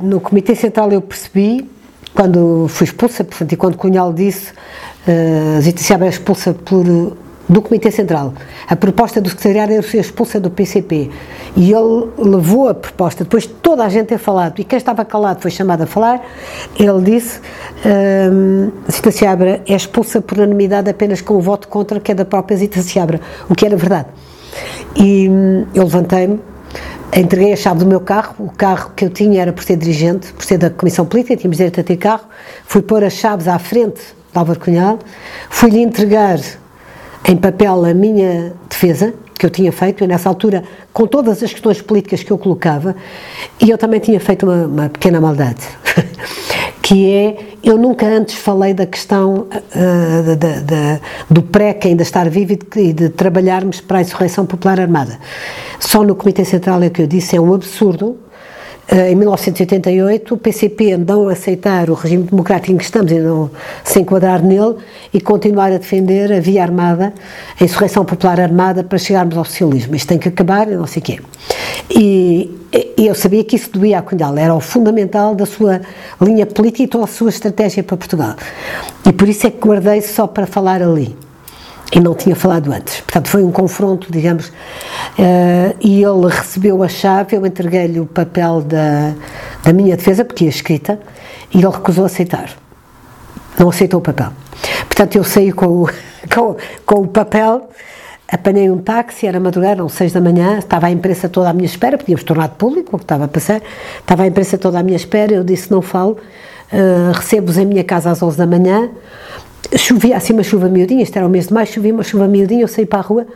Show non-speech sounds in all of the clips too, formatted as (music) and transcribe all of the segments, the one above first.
no Comitê Central eu percebi, quando fui expulsa, portanto, e quando Cunhal disse, uh, Zita Seabra é expulsa por, do Comitê Central. A proposta do secretariado era ser expulsa do PCP. E ele levou a proposta, depois de toda a gente ter falado, e quem estava calado foi chamado a falar, ele disse, um, Zita Seabra é expulsa por unanimidade apenas com o voto contra, que é da própria Zita Seabra, o que era verdade. E hum, eu levantei-me, entreguei a chave do meu carro, o carro que eu tinha era por ser dirigente, por ser da Comissão Política, tínhamos direito a ter carro, fui pôr as chaves à frente de Álvaro Cunhal, fui-lhe entregar em papel a minha defesa, que eu tinha feito, e nessa altura, com todas as questões políticas que eu colocava, e eu também tinha feito uma, uma pequena maldade, (laughs) que é, eu nunca antes falei da questão uh, de, de, do PREC ainda estar vivo e de, de, trabalharmos para a insurreição popular armada. Só no Comitê Central é que eu disse, é um absurdo, em 1988, o PCP não aceitar o regime democrático em que estamos e não se enquadrar nele e continuar a defender a via armada, a insurreição popular armada para chegarmos ao socialismo. Isto tem que acabar e não sei o quê. E, e eu sabia que isso doía a Cunhal, era o fundamental da sua linha política e toda a sua estratégia para Portugal. E por isso é que guardei só para falar ali e não tinha falado antes. Portanto, foi um confronto, digamos, uh, e ele recebeu a chave, eu entreguei-lhe o papel da, da minha defesa, porque ia escrita, e ele recusou aceitar. Não aceitou o papel. Portanto, eu saí com o, (laughs) com, com o papel, apanhei um táxi, era madrugada, eram seis da manhã, estava a imprensa toda à minha espera, podíamos tornar público o que estava a passar, estava a imprensa toda à minha espera, eu disse, não falo, uh, recebo-vos em minha casa às onze da manhã, chovia assim uma chuva miudinha, isto era o mês de maio, chovia uma chuva miudinha, eu saí para a rua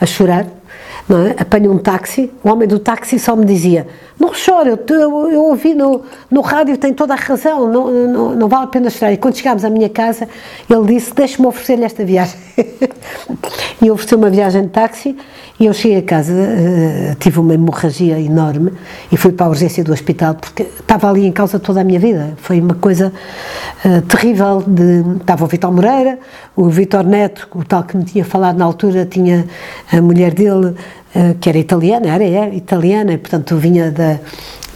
a chorar, não é? apanho um táxi, o homem do táxi só me dizia, não chore, eu, eu, eu, ouvi no, no rádio, tem toda a razão, não, não, não vale a pena chorar. E quando chegámos à minha casa, ele disse, deixe-me oferecer-lhe esta viagem. (laughs) e ofereceu uma viagem de táxi, e eu cheguei a casa, uh, tive uma hemorragia enorme, e fui para a urgência do hospital, porque estava ali em causa toda a minha vida. Foi uma coisa uh, terrível. De, estava o Vitor Moreira, o Vitor Neto, o tal que me tinha falado na altura, tinha a mulher dele, uh, que era italiana, era, é, italiana, portanto vinha da,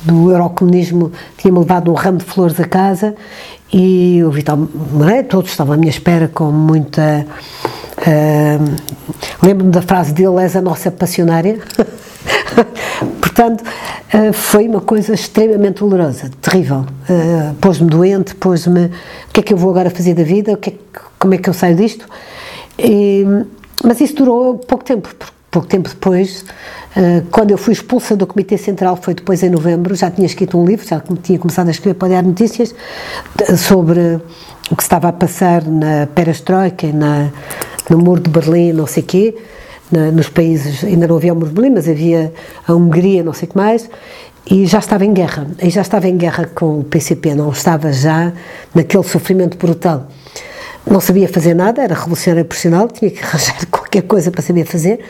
do eurocomunismo, tinha-me levado um ramo de flores a casa e o Vital Moreira, todos estavam à minha espera com muita. Uh, Lembro-me da frase dele: és a nossa passionária. (laughs) Portanto, uh, foi uma coisa extremamente dolorosa, terrível. Uh, pôs-me doente, pôs-me. O que é que eu vou agora fazer da vida? O que é, como é que eu saio disto? E, mas isso durou pouco tempo, pouco tempo depois, uh, quando eu fui expulsa do Comitê Central, foi depois em novembro, já tinha escrito um livro, já tinha começado a escrever para Diário Notícias, sobre o que estava a passar na Perestroika na, no Muro de Berlim, não sei quê, na, nos países, ainda não havia o Muro de Berlim, mas havia a Hungria, não sei o que mais, e já estava em guerra, e já estava em guerra com o PCP, não estava já naquele sofrimento brutal. Não sabia fazer nada, era revolucionário profissional, tinha que (laughs) arranjar qualquer coisa para saber fazer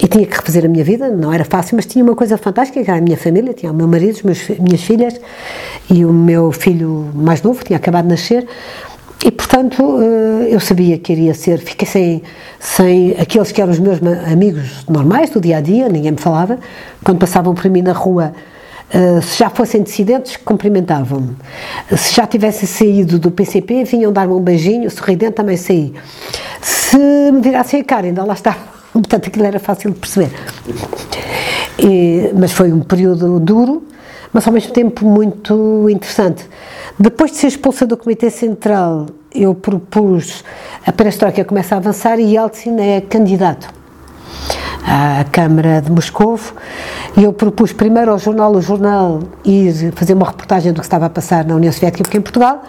e tinha que refazer a minha vida, não era fácil, mas tinha uma coisa fantástica, que era a minha família, tinha o meu marido, as minhas filhas e o meu filho mais novo, tinha acabado de nascer, e portanto eh, eu sabia que iria ser, fiquei sem, sem aqueles que eram os meus amigos normais do dia a dia, ninguém me falava, quando passavam por mim na rua Uh, se já fossem dissidentes, cumprimentavam-me. Se já tivessem saído do PCP, vinham dar-me um beijinho, sorridente, também saí. Se me virassem a cara, ainda lá estava. Portanto, aquilo era fácil de perceber. E, mas foi um período duro, mas ao mesmo tempo muito interessante. Depois de ser expulsa do Comitê Central, eu propus a perestroika começa a avançar e Yeltsin é candidato à Câmara de Moscou e eu propus primeiro ao jornal O Jornal ir fazer uma reportagem do que estava a passar na União Soviética, porque em Portugal,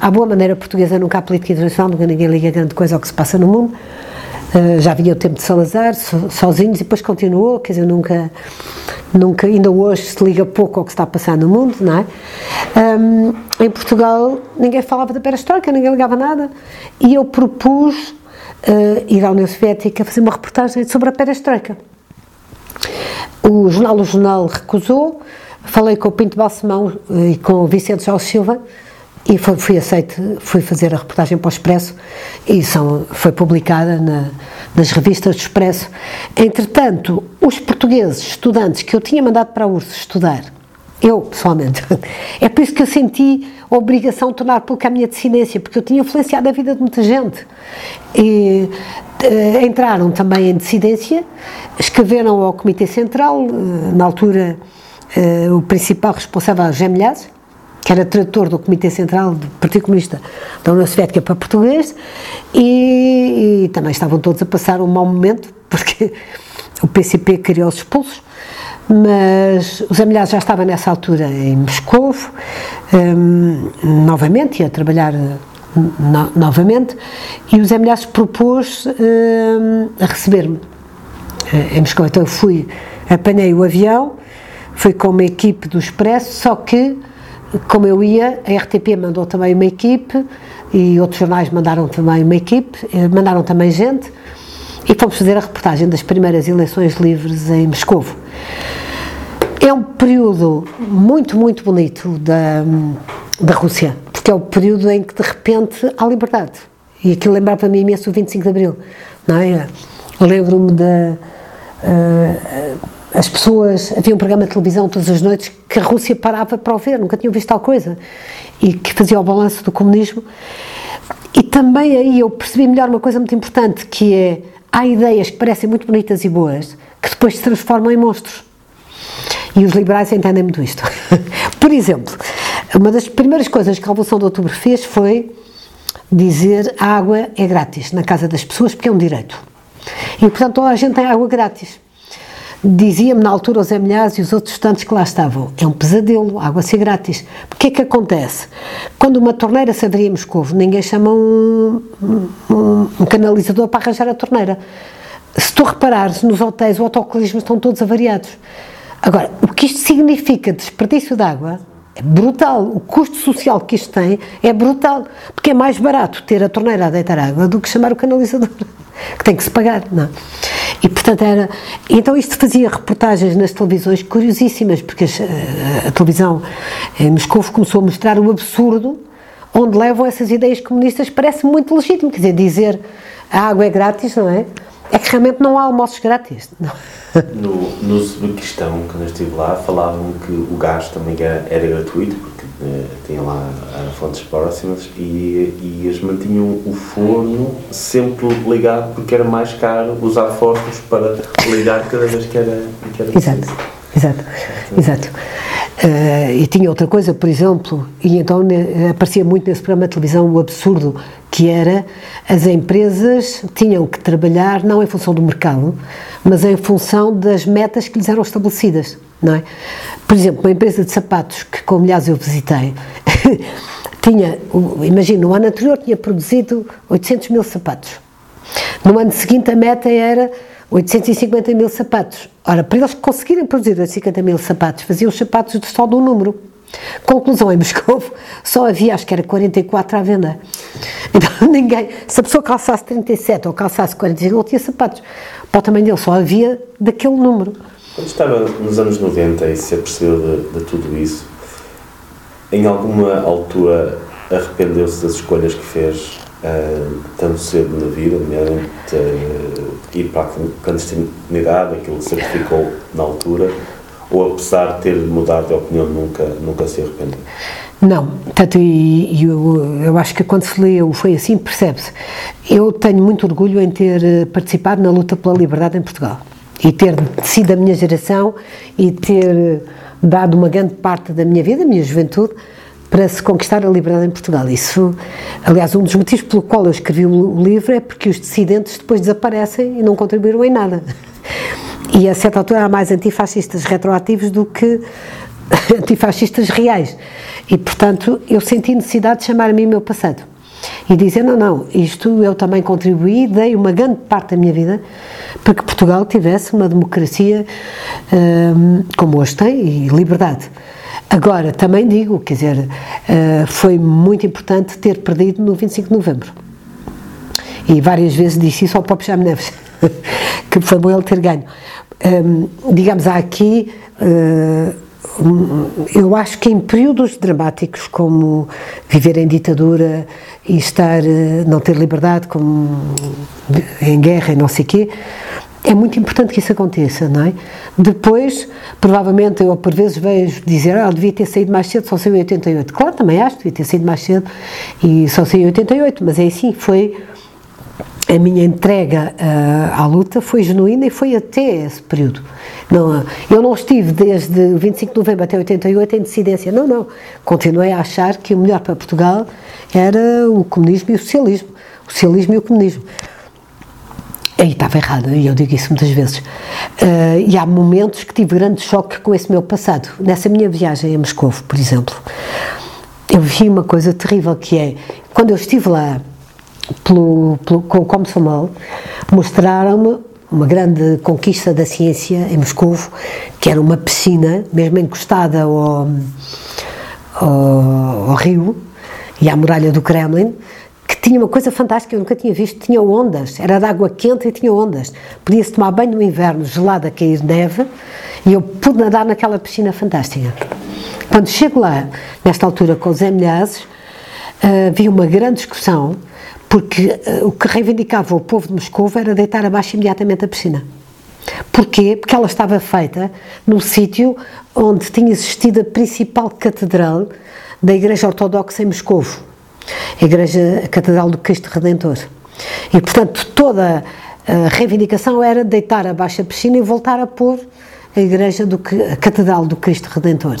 à boa maneira portuguesa, nunca há política internacional, nunca ninguém liga grande coisa ao que se passa no mundo. Uh, já vinha o tempo de Salazar, so, sozinhos, e depois continuou, quer dizer, nunca, nunca, ainda hoje se liga pouco ao que está a passar no mundo, não é? Um, em Portugal ninguém falava da perestroika, ninguém ligava nada, e eu propus uh, ir à União Soviética fazer uma reportagem sobre a perestroika. O jornal O Jornal recusou, falei com o Pinto Balsemão eh, e com o Vicente Jorge Silva e foi, fui aceite, fui fazer a reportagem para o Expresso e são, foi publicada na, nas revistas do Expresso. Entretanto, os portugueses estudantes que eu tinha mandado para a URSS estudar, Eu, pessoalmente. (laughs) É por isso que eu senti a obrigação de tornar pública a minha dissidência, porque eu tinha influenciado a vida de muita gente. E uh, entraram também em dissidência, escreveram ao Comitê Central, uh, na altura uh, o principal responsável era José Milhazes, que era tradutor do Comitê Central do Partido Comunista da União Soviética para português, e, e também estavam todos a passar um mau momento, porque o PCP queria os expulsos, mas os Milhares já estava nessa altura em Moscou, um, novamente, ia trabalhar no, novamente, e os Milhares propôs um, a receber-me eh, em Moscou. Então eu fui, apanhei o avião, fui com uma equipe do Expresso, só que, como eu ia, a RTP mandou também uma equipe e outros jornais mandaram também uma equipe, eh, mandaram também gente, e fomos fazer a reportagem das primeiras eleições livres em Moscou. É um período muito, muito bonito da, da Rússia, porque é o período em que de repente há liberdade. E aquilo lembrava-me imenso o 25 de Abril, não é? Lembro-me da. Uh, as pessoas. Havia um programa de televisão todas as noites que a Rússia parava para o ver, nunca tinham visto tal coisa, e que fazia o balanço do comunismo. E também aí eu percebi melhor uma coisa muito importante, que é há ideias que parecem muito bonitas e boas que depois se transformam em monstros. E os liberais entendem muito isto. (laughs) Por exemplo, uma das primeiras coisas que a Revolução de Outubro fez foi dizer a água é grátis na casa das pessoas porque é um direito. E, portanto, a gente tem água grátis. Dizia-me na altura os Milhares e os outros tantos que lá estavam, é um pesadelo, água ser grátis. O que é que acontece? Quando uma torneira se abria em Moscou, ninguém chama um, um, um canalizador para arranjar a torneira. Se tu reparares, nos hotéis, os autocolismos estão todos avariados. Agora, o que isto significa desperdício de água é brutal. O custo social que isto tem é brutal. Porque é mais barato ter a torneira a deitar água do que chamar o canalizador, (laughs) que tem que se pagar, não é? E portanto era. Então isto fazia reportagens nas televisões curiosíssimas, porque a, a televisão em Moscou começou a mostrar o absurdo onde levam essas ideias comunistas, parece muito legítimo. Quer dizer, dizer a água é grátis, não é? É que realmente não há almoços grátis. Não. No, no Uzbequistão, quando eu estive lá, falavam que o gás também era, era gratuito, porque eh, tinham lá fontes próximas, e, e eles mantinham o forno sempre ligado, porque era mais caro usar fósforos para ligar cada vez que era, que era Exato. Exato, exato. Uh, e tinha outra coisa, por exemplo, e então ne, aparecia muito nesse programa de televisão o absurdo que era as empresas tinham que trabalhar não em função do mercado, mas em função das metas que lhes eram estabelecidas, não é? Por exemplo, uma empresa de sapatos que, como aliás eu visitei, (laughs) tinha, imagina, no ano anterior tinha produzido 800 mil sapatos. No ano seguinte a meta era 850 mil sapatos. Ora, para eles conseguirem produzir 850 mil sapatos, faziam os sapatos só de um número. Conclusão, em (laughs) Moscou só havia, acho que era 44 à venda. Então (laughs) ninguém, se a pessoa calçasse 37 ou calçasse 45, não tinha sapatos. Para o tamanho dele só havia daquele número. Quando estava nos anos 90 e se apercebeu de, de tudo isso, em alguma altura arrependeu-se das escolhas que fez uh, tanto cedo na vida, nomeadamente uh, ir para a clandestinidade, aquilo que sacrificou na altura, ou apesar de ter mudado de opinião, nunca, nunca se arrependeu? Não, tanto e, eu, eu acho que quando se lê o Foi Assim, percebe-se. Eu tenho muito orgulho em ter eh, participado na luta pela liberdade em Portugal e ter sido a minha geração e ter dado uma grande parte da minha vida, da minha juventude, para se conquistar a liberdade em Portugal. Isso, aliás, um dos motivos pelo qual eu escrevi o livro é porque os dissidentes depois desaparecem e não contribuíram em nada. E a certa altura há mais antifascistas retroativos do que (laughs) antifascistas reais. E, portanto, eu senti necessidade de chamar a mim meu passado. E dizer, não, não, isto eu também contribuí, dei uma grande parte da minha vida para que Portugal tivesse uma democracia hum, como hoje tem e liberdade. Agora, também digo, quer dizer, uh, foi muito importante ter perdido no 25 de novembro. E várias vezes disse isso ao próprio Jaime Neves, (laughs) que foi bom ele ter ganho. Digamos, há aqui, uh, eu acho que em períodos dramáticos como viver em ditadura e estar, uh, não ter liberdade, como em guerra e não sei o quê, é muito importante que isso aconteça, não é? Depois, provavelmente, eu por vezes vejo dizer, ah, devia ter saído mais cedo, só saiu em 88. Claro, também acho, devia ter saído mais cedo e só saiu em 88, mas é assim, foi a minha entrega uh, à luta foi genuína e foi até esse período. Não, eu não estive desde 25 de novembro até 88 em dissidência, não, não. Continuei a achar que o melhor para Portugal era o comunismo e o socialismo. O socialismo e o comunismo. Aí estava errado, e eu digo isso muitas vezes. Uh, e há momentos que tive grande choque com esse meu passado. Nessa minha viagem a Moscou, por exemplo, eu vi uma coisa terrível que é, quando eu estive lá pelo, pelo, com o Komsomol, mostraram-me uma grande conquista da ciência em Moscou, que era uma piscina, mesmo encostada ao, ao, ao rio e à muralha do Kremlin, tinha uma coisa fantástica, eu nunca tinha visto, tinha ondas, era de água quente e tinha ondas. Podia-se tomar banho no inverno, gelado a cair neve, e eu pude nadar naquela piscina fantástica. Quando chego lá, nesta altura, com os MNAs, uh, vi uma grande discussão porque uh, o que reivindicava o povo de Moscou era deitar abaixo imediatamente a piscina. Porquê? Porque ela estava feita num sítio onde tinha existido a principal catedral da Igreja Ortodoxa em Moscou, a Igreja Catedral do Cristo Redentor. E, portanto, toda a reivindicação era deitar abaixo a piscina e voltar a pôr a Igreja do a Catedral do Cristo Redentor.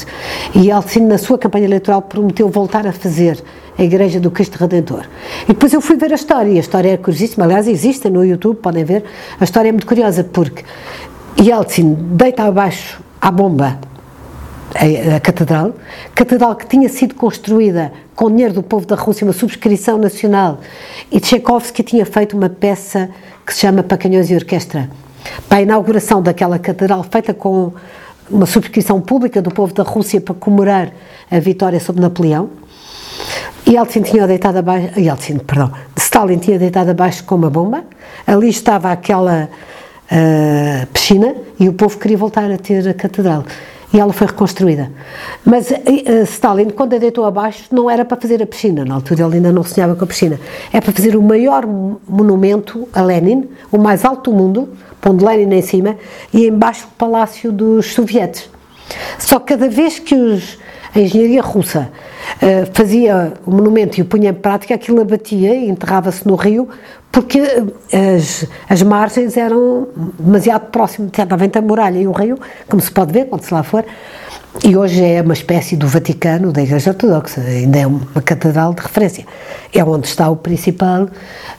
E Alcino, na sua campanha eleitoral, prometeu voltar a fazer a Igreja do Cristo Redentor. E depois eu fui ver a história, e a história é curiosíssima, aliás, existe no YouTube, podem ver. A história é muito curiosa, porque Yeltsin deita abaixo a bomba a, a, catedral, catedral que tinha sido construída com dinheiro do povo da Rússia, uma subscrição nacional, e Tchaikovsky tinha feito uma peça que se chama Pacanhões e Orquestra, para a inauguração daquela catedral, feita com uma subscrição pública do povo da Rússia para comemorar a vitória sobre Napoleão. Yeltsin tinha deitado abaixo, Yeltsin, perdão, Stalin tinha deitado abaixo com uma bomba, ali estava aquela uh, piscina e o povo queria voltar a ter a catedral e ela foi reconstruída. Mas uh, Stalin, quando a deitou abaixo, não era para fazer a piscina, na altura ele ainda não sonhava com a piscina, é para fazer o maior monumento a Lenin, o mais alto do mundo, pondo Lenin em cima, e embaixo o palácio dos sovietes. Só que cada vez que os, a engenharia russa uh, fazia o monumento e o punha em prática, aquilo abatia e enterrava-se no rio, porque as, as margens eram demasiado próximas, estava entre a muralha e o rio, como se pode ver quando se lá for, e hoje é uma espécie do Vaticano, da Igreja Ortodoxa, ainda é uma catedral de referência. É onde está o principal,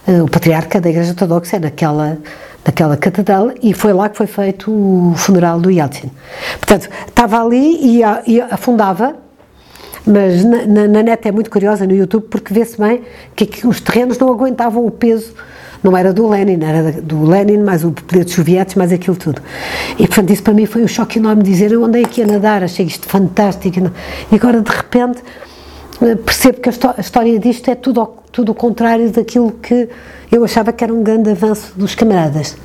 uh, o patriarca da Igreja Ortodoxa, é naquela naquela catedral e foi lá que foi feito o funeral do Yeltsin. Portanto, estava ali e afundava, mas na, na, na, net é muito curiosa no YouTube porque vê-se bem que, que, os terrenos não aguentavam o peso, não era do Lenin, era do Lenin, mais o poder dos soviéticos, mais aquilo tudo. E portanto, isso para mim foi um choque enorme dizer eu andei aqui a nadar, achei isto fantástico e agora de repente eh, percebo que a, história disto é tudo, tudo o contrário daquilo que eu achava que era um grande avanço dos camaradas.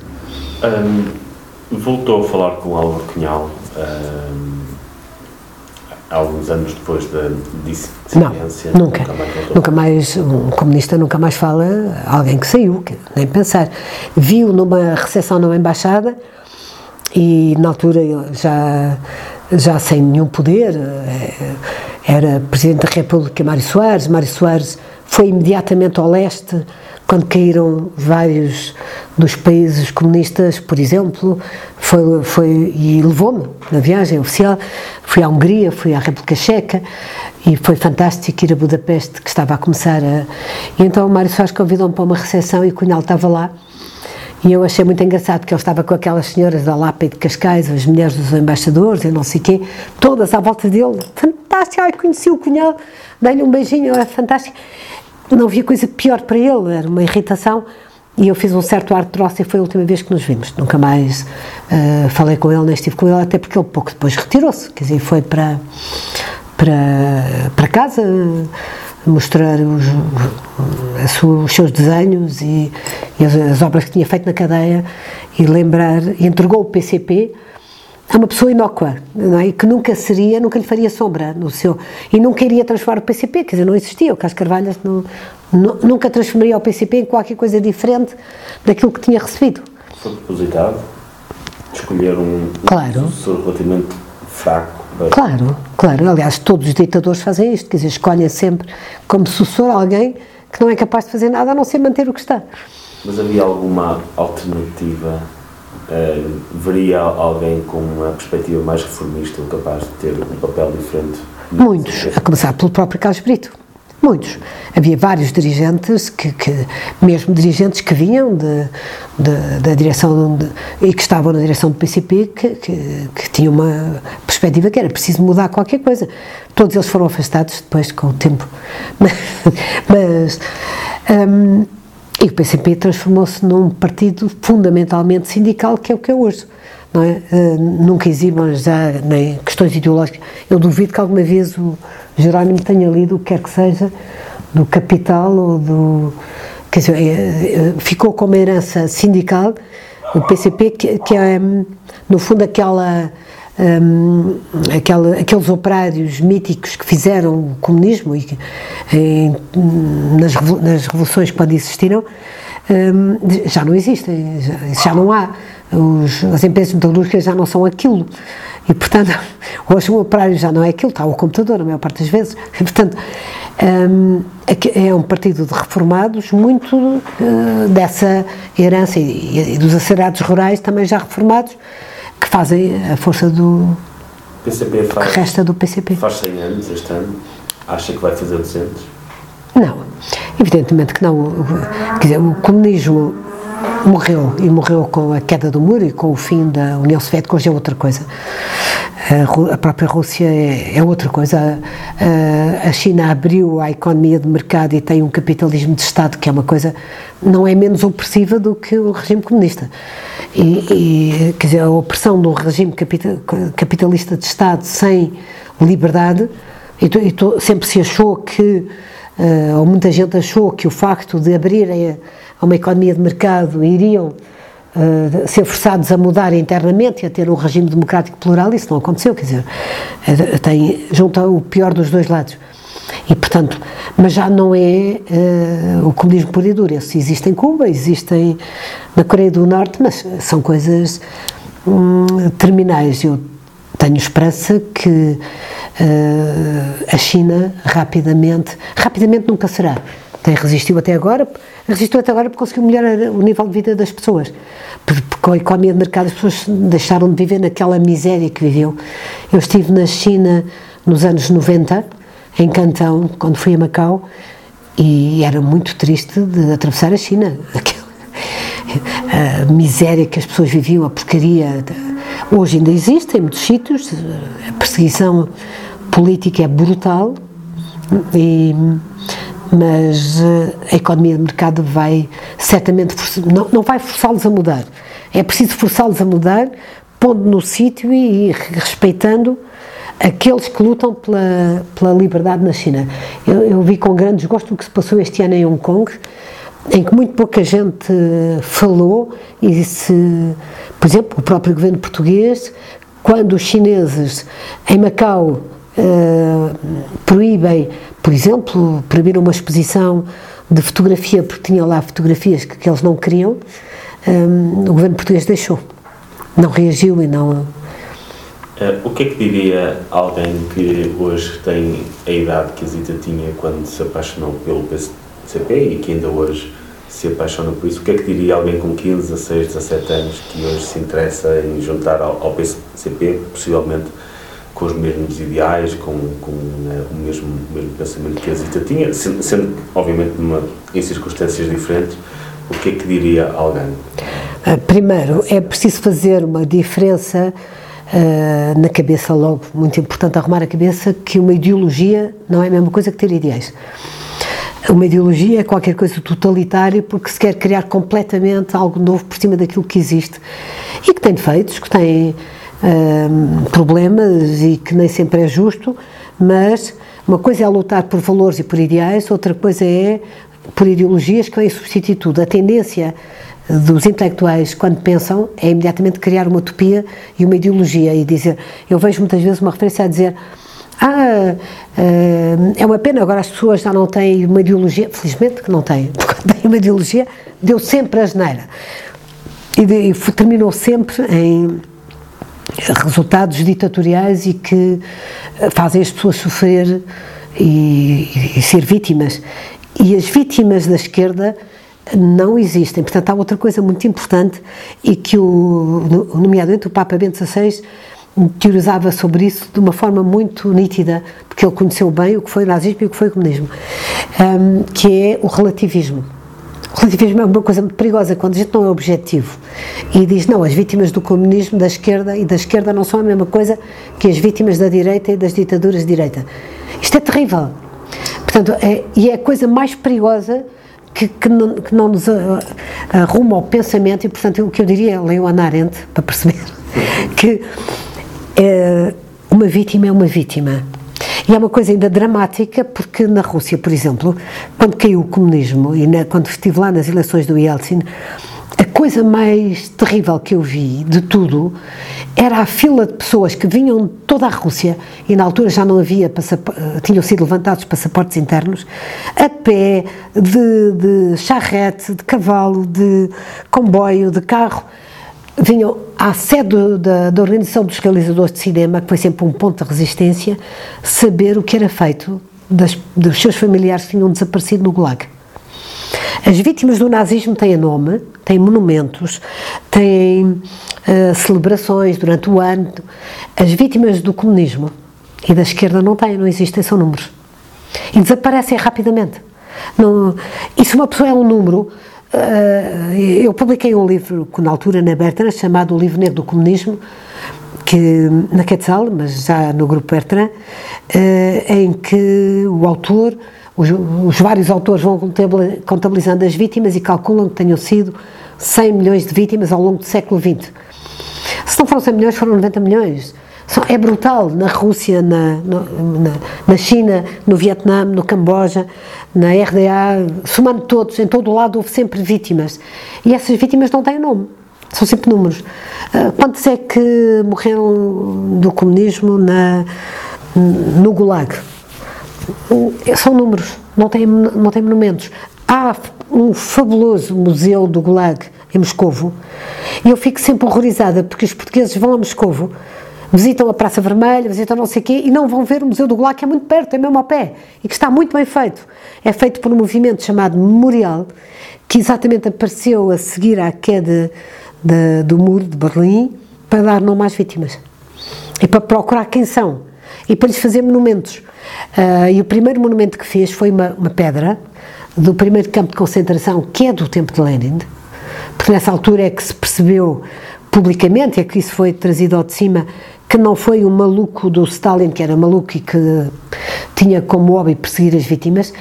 Um, voltou a falar com Álvaro Cunhal um, alguns anos depois da dissidência? Não, nunca. Nunca mais, nunca mais, um comunista nunca mais fala alguém que saiu, que, nem pensar. Viu numa recepção numa embaixada e na altura já, já sem nenhum poder, eh, era Presidente da República Mário Soares, Mário Soares foi imediatamente ao leste quando caíram vários dos países comunistas, por exemplo, foi, foi e levou-me na viagem oficial, fui à Hungria, fui à República Checa e foi fantástico ir a Budapeste, que estava a começar a... E então o Mário Soares convidou-me para uma recepção e o Cunhal estava lá. E eu achei muito engraçado que ele estava com aquelas senhoras da Lapa e de Cascais, as mulheres dos embaixadores e não sei quê, todas à volta dele, fantástico, ai, conheci o Cunhal, dei-lhe um beijinho, é fantástico não havia coisa pior para ele, era uma irritação. E eu fiz um certo ar de troço e foi a última vez que nos vimos. Nunca mais uh, falei com ele, nem estive com ele, até porque ele pouco depois retirou-se, quer dizer, foi para, para, para casa mostrar os, os seus desenhos e, e as, as, obras que tinha feito na cadeia e lembrar, entregou o PCP é uma pessoa inócua, não é? que nunca seria, nunca lhe faria sombra no seu. E nunca iria transformar o PCP, quer dizer, não existia. O Carlos Carvalho não, não, nunca transformaria o PCP em qualquer coisa diferente daquilo que tinha recebido. Foi propositado? escolher um, claro. sucessor relativamente fraco. Para... Claro, claro. Aliás, todos os ditadores fazem isto, quer dizer, escolhem sempre como sucessor alguém que não é capaz de fazer nada a não ser manter o que está. Mas havia alguma alternativa? Uh, veria alguém com uma perspectiva mais reformista capaz de ter um papel diferente? Muitos, a começar pelo próprio Carlos Brito. Muitos. Havia vários dirigentes, que, que mesmo dirigentes que vinham de, de, da direção de, e que estavam na direção do PCP, que, que, que tinham uma perspectiva que era preciso mudar qualquer coisa. Todos eles foram afastados depois com o tempo. (laughs) Mas, mas um, e o PCP transformou-se num partido fundamentalmente sindical, que é o que é hoje. Não é? Uh, nunca exibam já nem questões ideológicas. Eu duvido que alguma vez o Jerónimo tenha lido o que quer que seja do Capital ou do. Quer dizer, é, ficou com uma herança sindical, o PCP, que, que é, no fundo, aquela. Um, aqueles operários míticos que fizeram o comunismo e que, em, nas, nas revoluções quando existiram um, já não existem, já, já não há. Os, as empresas metalúrgicas já não são aquilo. E, portanto, (laughs) hoje o operário já não é aquilo, está o computador, a maior parte das vezes. E, (laughs) portanto, um, é um partido de reformados, muito uh, dessa herança e, e, dos acelerados rurais também já reformados, que fazem a força do. PCP faz, que resta do PCP. Faz 100 anos este ano. Acha que vai fazer 200? Não, evidentemente que não. Quer dizer, o comunismo morreu e morreu com a queda do muro e com o fim da União Soviética, hoje é outra coisa. A, própria Rússia é, é outra coisa. A, China abriu a economia de mercado e tem um capitalismo de Estado que é uma coisa não é menos opressiva do que o regime comunista. E, e quer dizer, a opressão do regime capital, capitalista de Estado sem liberdade, e, e sempre se achou que, uh, ou muita gente achou que o facto de abrirem a uma economia de mercado iriam uh, ser forçados a mudar internamente e a ter um regime democrático plural, isso não aconteceu, quer dizer, uh, tem, junta o pior dos dois lados. E, portanto, mas já não é uh, o comunismo puro e duro. Esse existe em Cuba, existem na Coreia do Norte, mas são coisas hum, terminais. Eu tenho esperança que uh, a China rapidamente, rapidamente nunca será, tem resistido até agora, resistiu até agora porque conseguiu melhorar o nível de vida das pessoas. Porque com a economia de mercado as pessoas deixaram de viver naquela miséria que viviam. Eu estive na China nos anos 90, em Cantão, quando fui a Macau, e era muito triste de atravessar a China. (laughs) A miséria que as pessoas viviam, a porcaria. Hoje ainda existe em muitos sítios, a perseguição política é brutal e mas uh, a economia de mercado vai certamente, não, não vai forçá-los a mudar. É preciso forçá-los a mudar, pondo no sítio e, e, respeitando aqueles que lutam pela, pela liberdade na China. Eu, eu, vi com grande desgosto o que se passou este ano em Hong Kong, em que muito pouca gente falou e se, por exemplo, o próprio governo português, quando os chineses em Macau uh, proíbem por exemplo, proibiram uma exposição de fotografia, porque tinha lá fotografias que, que eles não queriam, um, o governo português deixou. Não reagiu e não. Uh, o que é que diria alguém que hoje tem a idade que a Zita tinha quando se apaixonou pelo PCP e que ainda hoje se apaixona por isso? O que é que diria alguém com 15, 16, 17 anos que hoje se interessa em juntar ao, ao PCP, possivelmente com os mesmos ideais, com, com né, o mesmo, mesmo pensamento que a Zita tinha, sendo, sendo obviamente numa, em circunstâncias diferentes, o que é que diria alguém? Ah, primeiro, é preciso fazer uma diferença uh, na cabeça logo, muito importante arrumar a cabeça que uma ideologia não é a mesma coisa que ter ideais. Uma ideologia é qualquer coisa totalitária porque se quer criar completamente algo novo por cima daquilo que existe e que tem defeitos, que tem problemas e que nem sempre é justo, mas uma coisa é lutar por valores e por ideais, outra coisa é por ideologias que vêm substituir tudo. A tendência dos intelectuais, quando pensam, é imediatamente criar uma utopia e uma ideologia e dizer. Eu vejo muitas vezes uma referência a dizer. Ah, é uma pena, agora as pessoas já não têm uma ideologia, felizmente que não têm, (laughs) porque têm uma ideologia, deu sempre a geneira. E, e terminou sempre em resultados ditatoriais e que fazem as pessoas sofrer e, e ser vítimas. E as vítimas da esquerda não existem. Portanto, há outra coisa muito importante e que, o, nomeadamente, o Papa Bento XVI teorizava sobre isso de uma forma muito nítida, porque ele conheceu bem o que foi o nazismo e o que foi o comunismo, um, que é o relativismo. O relativismo é uma coisa muito perigosa quando a gente não é objetivo e diz não, as vítimas do comunismo da esquerda e da esquerda não são a mesma coisa que as vítimas da direita e das ditaduras de direita. Isto é terrível. Portanto, é, e é a coisa mais perigosa que, que, não, que não nos arruma ao pensamento e, portanto, o que eu diria, leio Ana Arendt para perceber (laughs) que é, uma vítima é uma vítima. E é uma coisa ainda dramática, porque na Rússia, por exemplo, quando caiu o comunismo e na, quando estive lá nas eleições do Yeltsin, a coisa mais terrível que eu vi de tudo era a fila de pessoas que vinham de toda a Rússia, e na altura já não havia, tinham sido levantados passaportes internos, a pé, de, de charrete, de cavalo, de comboio, de carro vinham à sede da, da Organização dos Realizadores de Cinema, que foi sempre um ponto de resistência, saber o que era feito das, dos seus familiares que tinham desaparecido no Gulag. As vítimas do nazismo têm nome, têm monumentos, têm uh, celebrações durante o ano. As vítimas do comunismo e da esquerda não têm, não existem, são números. E desaparecem rapidamente. Não, e se uma pessoa é um número, eu publiquei um livro, na altura, na Bertrand, chamado O Livro Negro do Comunismo, que, na Quetzal, mas já no Grupo Bertrand, eh, em que o autor, os, os vários autores vão contabilizando as vítimas e calculam que tenham sido 100 milhões de vítimas ao longo do século XX. Se não foram 100 milhões, foram 90 milhões. É brutal na Rússia, na, na, na China, no Vietnã, no Camboja, na RDA, somando todos, em todo o lado houve sempre vítimas. E essas vítimas não têm nome, são sempre números. Ah, quantos é que morreram do comunismo na, no Gulag? São números, não têm, não têm monumentos. Há um fabuloso museu do Gulag em Moscovo e eu fico sempre horrorizada porque os portugueses vão a Moscovo visitam a Praça Vermelha, visitam não sei o quê e não vão ver o Museu do Gulag, que é muito perto, é mesmo ao pé e que está muito bem feito. É feito por um movimento chamado Memorial, que exatamente apareceu a seguir à queda de, do muro de Berlim para dar nome às vítimas e para procurar quem são e para lhes fazer monumentos. Uh, e o primeiro monumento que fez foi uma, uma pedra do primeiro campo de concentração, que é do tempo de Lenin, porque nessa altura é que se percebeu publicamente, é que isso foi trazido ao de cima, que não foi o maluco do Stalin, que era maluco e que tinha como hobby perseguir as vítimas.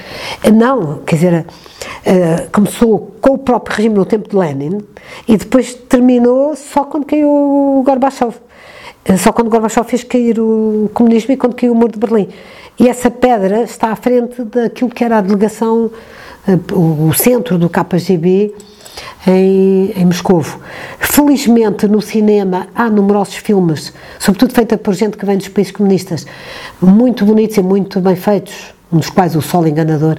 Não, quer dizer, uh, começou com o próprio regime no tempo de Lenin e depois terminou só quando caiu o Gorbachev. Eh, só quando Gorbachev fez cair o comunismo e quando caiu o muro de Berlim. E essa pedra está à frente daquilo que era a delegação, uh, o centro do KGB em, em Moscovo. Felizmente, no cinema há numerosos filmes, sobretudo feitos por gente que vem dos países comunistas, muito bonitos e muito bem feitos, um dos quais O Sol Enganador,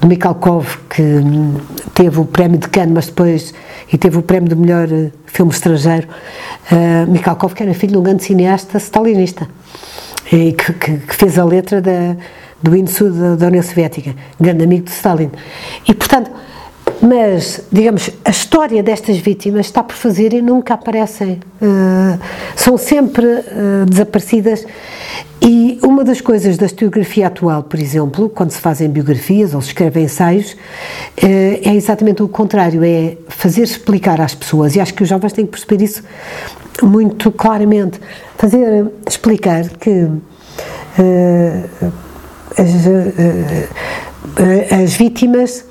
do Mikhalkov, que hum, teve o prémio de Cannes, mas depois e teve o prémio de melhor eh, filme estrangeiro. Uh, Mikhalkov, que era filho de um grande cineasta stalinista, e que, que, que fez a letra da, do hino da, da União Soviética, grande amigo de Stalin. E, portanto, mas, digamos, a história destas vítimas está por fazer e nunca aparecem. Uh, são sempre uh, desaparecidas. E uma das coisas da historiografia atual, por exemplo, quando se fazem biografias ou se escrevem ensaios, uh, é exatamente o contrário: é fazer explicar às pessoas, e acho que os jovens têm que perceber isso muito claramente, fazer explicar que as, as vítimas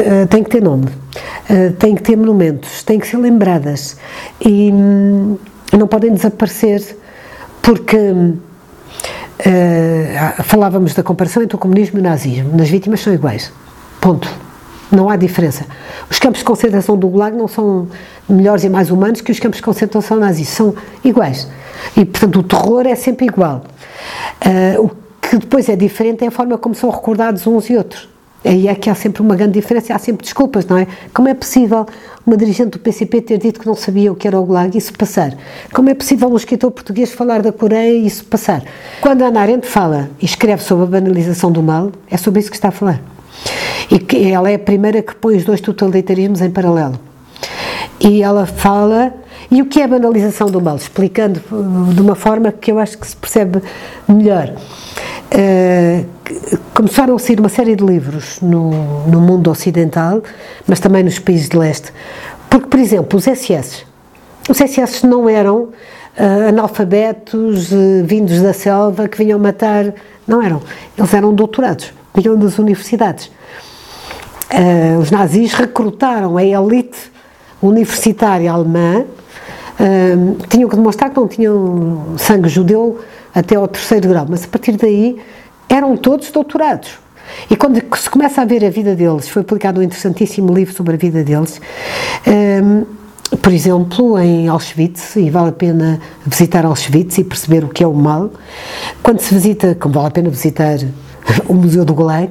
uh, têm que ter nome, uh, têm que ter monumentos, têm que ser lembradas e um, não podem desaparecer porque uh, falávamos da comparação entre o comunismo e o nazismo. Nas vítimas são iguais. Ponto. Não há diferença. Os campos de concentração do Gulag não são melhores e mais humanos que os campos de concentração nazis. São iguais. E, portanto, o terror é sempre igual. Uh, o que depois é diferente é a forma como são recordados uns e outros. Aí é que há sempre uma grande diferença, há sempre desculpas, não é? Como é possível uma dirigente do PCP ter dito que não sabia o que era o Gulag e isso passar? Como é possível um escritor português falar da Coreia e isso passar? Quando Ana Arendt fala e escreve sobre a banalização do mal, é sobre isso que está a falar. E que ela é a primeira que põe os dois totalitarismos em paralelo. E ela fala. E o que é a banalização do mal? Explicando de uma forma que eu acho que se percebe melhor. Uh, começaram a sair uma série de livros no, no mundo ocidental, mas também nos países de leste, porque, por exemplo, os SS, os SS não eram uh, analfabetos uh, vindos da selva que vinham matar, não eram, eles eram doutorados, vinham das universidades. Uh, os nazis recrutaram a elite universitária alemã, tinham que demonstrar que não tinham sangue judeu até ao terceiro grau, mas a partir daí eram todos doutorados. E quando se começa a ver a vida deles, foi publicado um interessantíssimo livro sobre a vida deles, um, por exemplo, em Auschwitz, e vale a pena visitar Auschwitz e perceber o que é o mal. Quando se visita, como vale a pena visitar (laughs) o Museu do Gulag,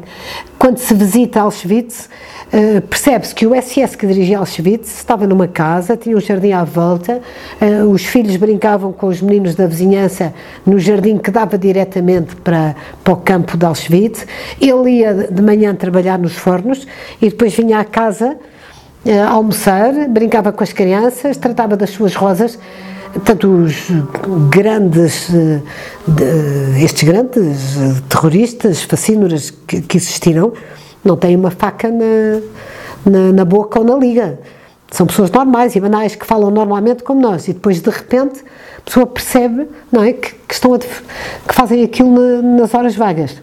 quando se visita Auschwitz, uh, percebe-se que o SS que dirigia Auschwitz estava numa casa, tinha um jardim à volta, uh, os filhos brincavam com os meninos da vizinhança no jardim que dava diretamente para, para o campo de Auschwitz. Ele ia de manhã trabalhar nos fornos e depois vinha à casa uh, almoçar, brincava com as crianças, tratava das suas rosas Portanto, os grandes, eh, estes grandes eh, terroristas, fascínoras que existiram, não têm uma faca na, na, na, boca ou na liga. São pessoas normais e banais que falam normalmente como nós e depois de repente a pessoa percebe não é, que, que estão a, que fazem aquilo na, nas horas vagas.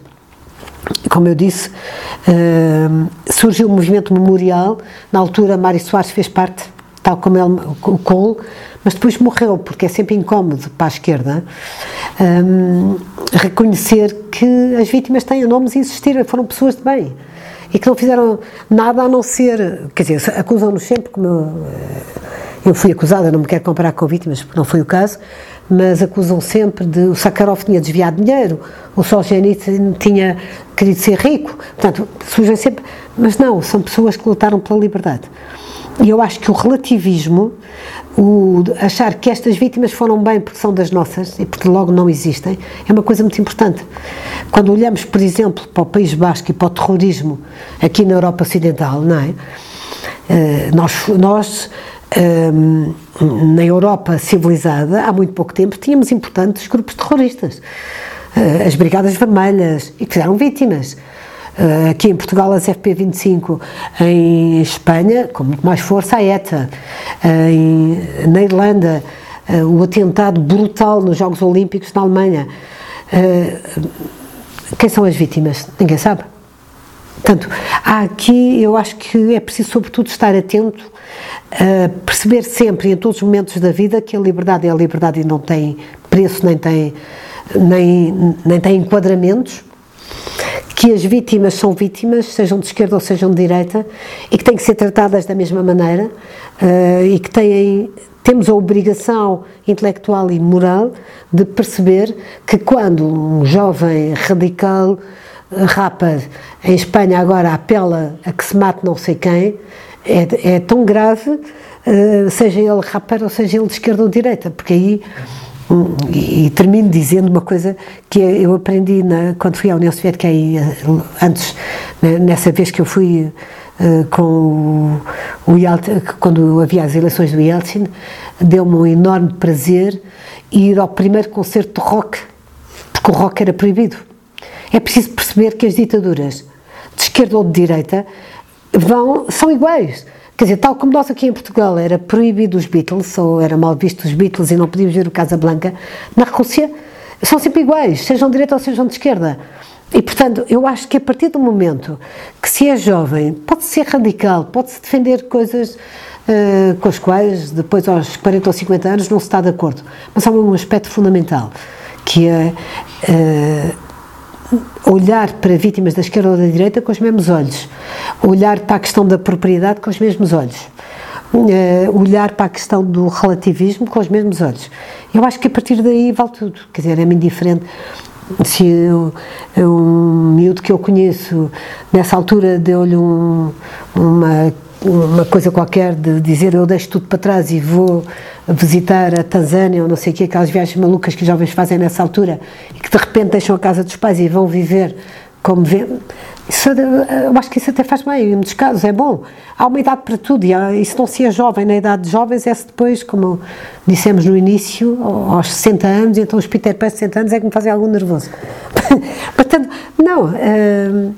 Como eu disse, uh, surgiu o movimento memorial, na altura Mário Soares fez parte, tal como ele, o Cole, mas depois morreu, porque é sempre incómodo para a esquerda um, reconhecer que as vítimas têm nomes e existiram, foram pessoas de bem e que não fizeram nada a não ser, quer dizer, acusam-nos sempre, como eu, eh, fui acusada, não me quero comparar com vítimas, porque não foi o caso, mas acusam sempre de o Sakharov tinha desviado dinheiro, o Solzhenitsyn tinha querido ser rico, portanto, surgem sempre, mas não, são pessoas que lutaram pela liberdade. E eu acho que o relativismo, o achar que estas vítimas foram bem porque são das nossas e porque logo não existem, é uma coisa muito importante. Quando olhamos, por exemplo, para o País Basco e para o terrorismo aqui na Europa Ocidental, não é? Eh, nós, nós ehm, na Europa civilizada, há muito pouco tempo, tínhamos importantes grupos terroristas. Eh, as Brigadas Vermelhas, e que fizeram vítimas. Eh, aqui em Portugal as FP25, em Espanha, com muito mais força, a ETA, em, na Irlanda, eh, o atentado brutal nos Jogos Olímpicos na Alemanha. Eh, quem são as vítimas? Ninguém sabe. Portanto, há aqui, eu acho que é preciso, sobretudo, estar atento a perceber sempre, em todos os momentos da vida, que a liberdade é a liberdade e não tem preço, nem tem, nem, nem tem enquadramentos que as vítimas são vítimas, sejam de esquerda ou sejam de direita, e que têm que ser tratadas da mesma maneira uh, e que têm, temos a obrigação intelectual e moral de perceber que quando um jovem radical eh, rapa em Espanha agora apela a que se mate não sei quem, é, é tão grave, uh, seja ele rapper ou seja ele de esquerda ou de direita, porque aí e, termino dizendo uma coisa que eu aprendi na, quando fui à União Soviética, aí, eh, antes, né, nessa vez que eu fui uh, com o Yeltsin, quando havia as eleições do Yeltsin, deu-me um enorme prazer ir ao primeiro concerto de rock, porque o rock era proibido. É preciso perceber que as ditaduras, de esquerda ou de direita, vão, são iguais. Quer dizer, tal como nós aqui em Portugal era proibido os Beatles, ou era mal visto os Beatles e não podíamos ver o Casa Blanca, na Rússia são sempre iguais, sejam de direita ou sejam de esquerda. E, portanto, eu acho que a partir do momento que se é jovem, pode ser radical, pode-se defender coisas uh, com as quais depois aos 40 ou 50 anos não se está de acordo. Mas há um aspecto fundamental, que é uh, olhar para vítimas da esquerda ou da direita com os mesmos olhos, olhar para a questão da propriedade com os mesmos olhos, uh, olhar para a questão do relativismo com os mesmos olhos. Eu acho que a partir daí vale tudo, quer dizer, é-me indiferente. Se eu, um miúdo que eu conheço, nessa altura deu-lhe um, uma, uma coisa qualquer de dizer eu deixo tudo para trás e vou visitar a Tanzânia ou não sei o que, aquelas viagens malucas que os jovens fazem nessa altura e que de repente deixam a casa dos pais e vão viver como vê. Isso, eu acho que isso até faz bem, em muitos casos, é bom. Há uma idade para tudo, e, há, e se não se é jovem na idade de jovens, é-se depois, como dissemos no início, aos 60 anos, então os Peter Pan 60 anos é que me fazem algo nervoso. (laughs) Portanto, não, uh,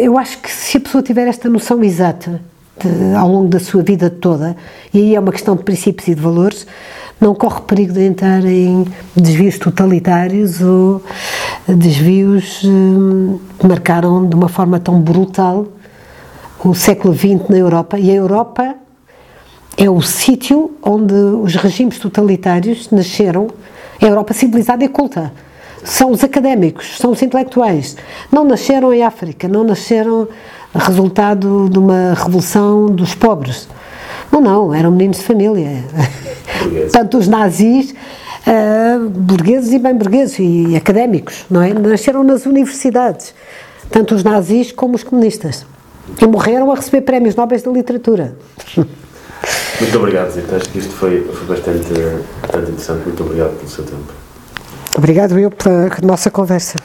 eu acho que se a pessoa tiver esta noção exata de, ao longo da sua vida toda, e aí é uma questão de princípios e de valores, não corre perigo de entrar em desvios totalitários ou desvios hum, que marcaram de uma forma tão brutal o século XX na Europa. E a Europa é o sítio onde os regimes totalitários nasceram, a Europa civilizada e culta. São os académicos, são os intelectuais. Não nasceram em África, não nasceram resultado de uma revolução dos pobres. Não, não, eram meninos de família. (laughs) Tanto os nazis, uh, burgueses e bem burgueses, e académicos, não é? Nasceram nas universidades, tanto os nazis como os comunistas. E morreram a receber prémios nobres da literatura. (laughs) Muito obrigado, Zita. Acho que isto foi, foi bastante, bastante interessante. Muito obrigado pelo seu tempo. Obrigado eu pela nossa conversa.